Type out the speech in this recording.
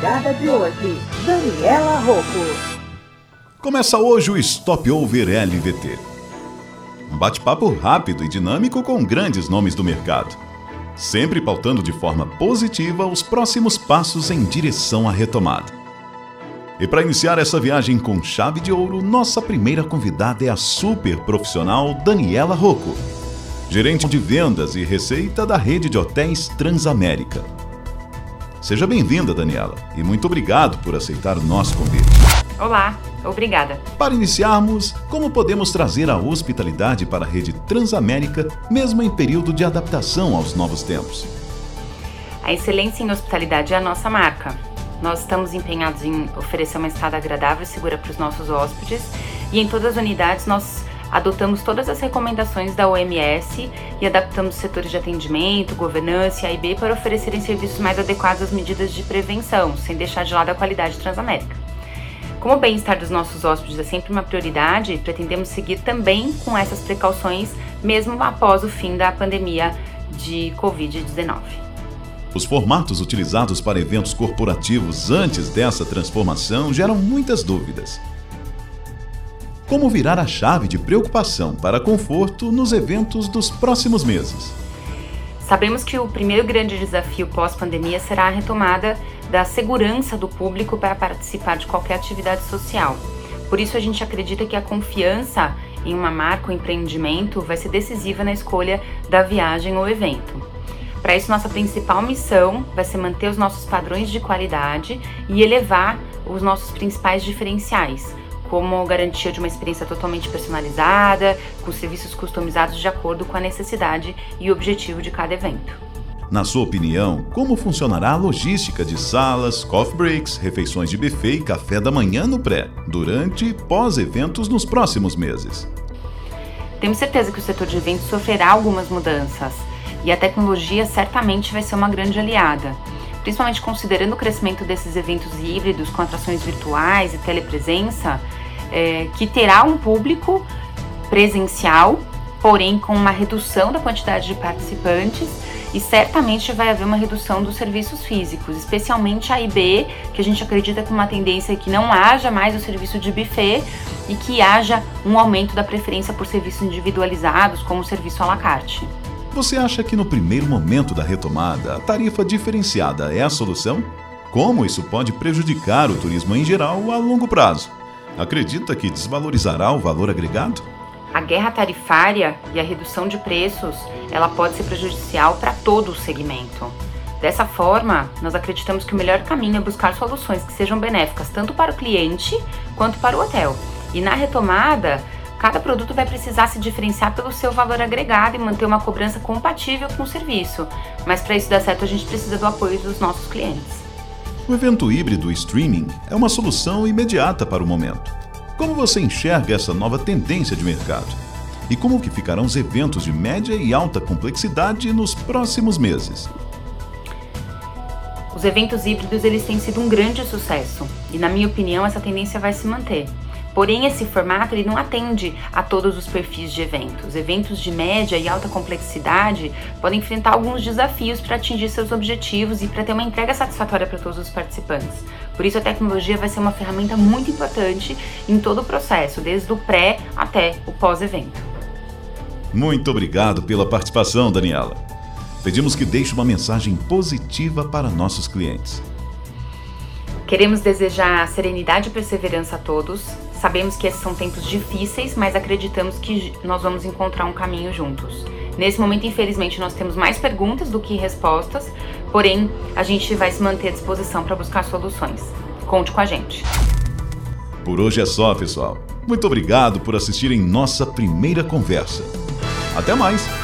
convidada de hoje, Daniela Rocco. Começa hoje o Stop Over LVT. Um bate-papo rápido e dinâmico com grandes nomes do mercado. Sempre pautando de forma positiva os próximos passos em direção à retomada. E para iniciar essa viagem com chave de ouro, nossa primeira convidada é a super profissional Daniela Rocco, gerente de vendas e receita da rede de hotéis Transamérica. Seja bem-vinda, Daniela, e muito obrigado por aceitar o nosso convite. Olá, obrigada. Para iniciarmos, como podemos trazer a hospitalidade para a rede Transamérica, mesmo em período de adaptação aos novos tempos? A excelência em hospitalidade é a nossa marca nós estamos empenhados em oferecer uma estada agradável e segura para os nossos hóspedes e em todas as unidades nós adotamos todas as recomendações da OMS e adaptamos os setores de atendimento, governança e AIB para oferecerem serviços mais adequados às medidas de prevenção, sem deixar de lado a qualidade Transamérica. Como o bem-estar dos nossos hóspedes é sempre uma prioridade, pretendemos seguir também com essas precauções, mesmo após o fim da pandemia de Covid-19. Os formatos utilizados para eventos corporativos antes dessa transformação geram muitas dúvidas. Como virar a chave de preocupação para conforto nos eventos dos próximos meses? Sabemos que o primeiro grande desafio pós-pandemia será a retomada da segurança do público para participar de qualquer atividade social. Por isso, a gente acredita que a confiança em uma marca ou empreendimento vai ser decisiva na escolha da viagem ou evento. Para isso, nossa principal missão vai ser manter os nossos padrões de qualidade e elevar os nossos principais diferenciais, como garantia de uma experiência totalmente personalizada, com serviços customizados de acordo com a necessidade e objetivo de cada evento. Na sua opinião, como funcionará a logística de salas, coffee breaks, refeições de buffet e café da manhã no pré, durante e pós-eventos nos próximos meses? Temos certeza que o setor de eventos sofrerá algumas mudanças e a tecnologia certamente vai ser uma grande aliada, principalmente considerando o crescimento desses eventos híbridos com atrações virtuais e telepresença, é, que terá um público presencial, porém com uma redução da quantidade de participantes e certamente vai haver uma redução dos serviços físicos, especialmente a IB, que a gente acredita que uma tendência é que não haja mais o serviço de buffet e que haja um aumento da preferência por serviços individualizados, como o serviço à la carte. Você acha que no primeiro momento da retomada, a tarifa diferenciada é a solução? Como isso pode prejudicar o turismo em geral a longo prazo? Acredita que desvalorizará o valor agregado? A guerra tarifária e a redução de preços, ela pode ser prejudicial para todo o segmento. Dessa forma, nós acreditamos que o melhor caminho é buscar soluções que sejam benéficas tanto para o cliente quanto para o hotel. E na retomada, Cada produto vai precisar se diferenciar pelo seu valor agregado e manter uma cobrança compatível com o serviço. Mas para isso dar certo, a gente precisa do apoio dos nossos clientes. O evento híbrido streaming é uma solução imediata para o momento. Como você enxerga essa nova tendência de mercado? E como que ficarão os eventos de média e alta complexidade nos próximos meses? Os eventos híbridos eles têm sido um grande sucesso e, na minha opinião, essa tendência vai se manter. Porém, esse formato ele não atende a todos os perfis de eventos. Eventos de média e alta complexidade podem enfrentar alguns desafios para atingir seus objetivos e para ter uma entrega satisfatória para todos os participantes. Por isso, a tecnologia vai ser uma ferramenta muito importante em todo o processo, desde o pré até o pós-evento. Muito obrigado pela participação, Daniela. Pedimos que deixe uma mensagem positiva para nossos clientes. Queremos desejar serenidade e perseverança a todos, Sabemos que esses são tempos difíceis, mas acreditamos que nós vamos encontrar um caminho juntos. Nesse momento, infelizmente, nós temos mais perguntas do que respostas, porém, a gente vai se manter à disposição para buscar soluções. Conte com a gente. Por hoje é só, pessoal. Muito obrigado por assistirem nossa primeira conversa. Até mais!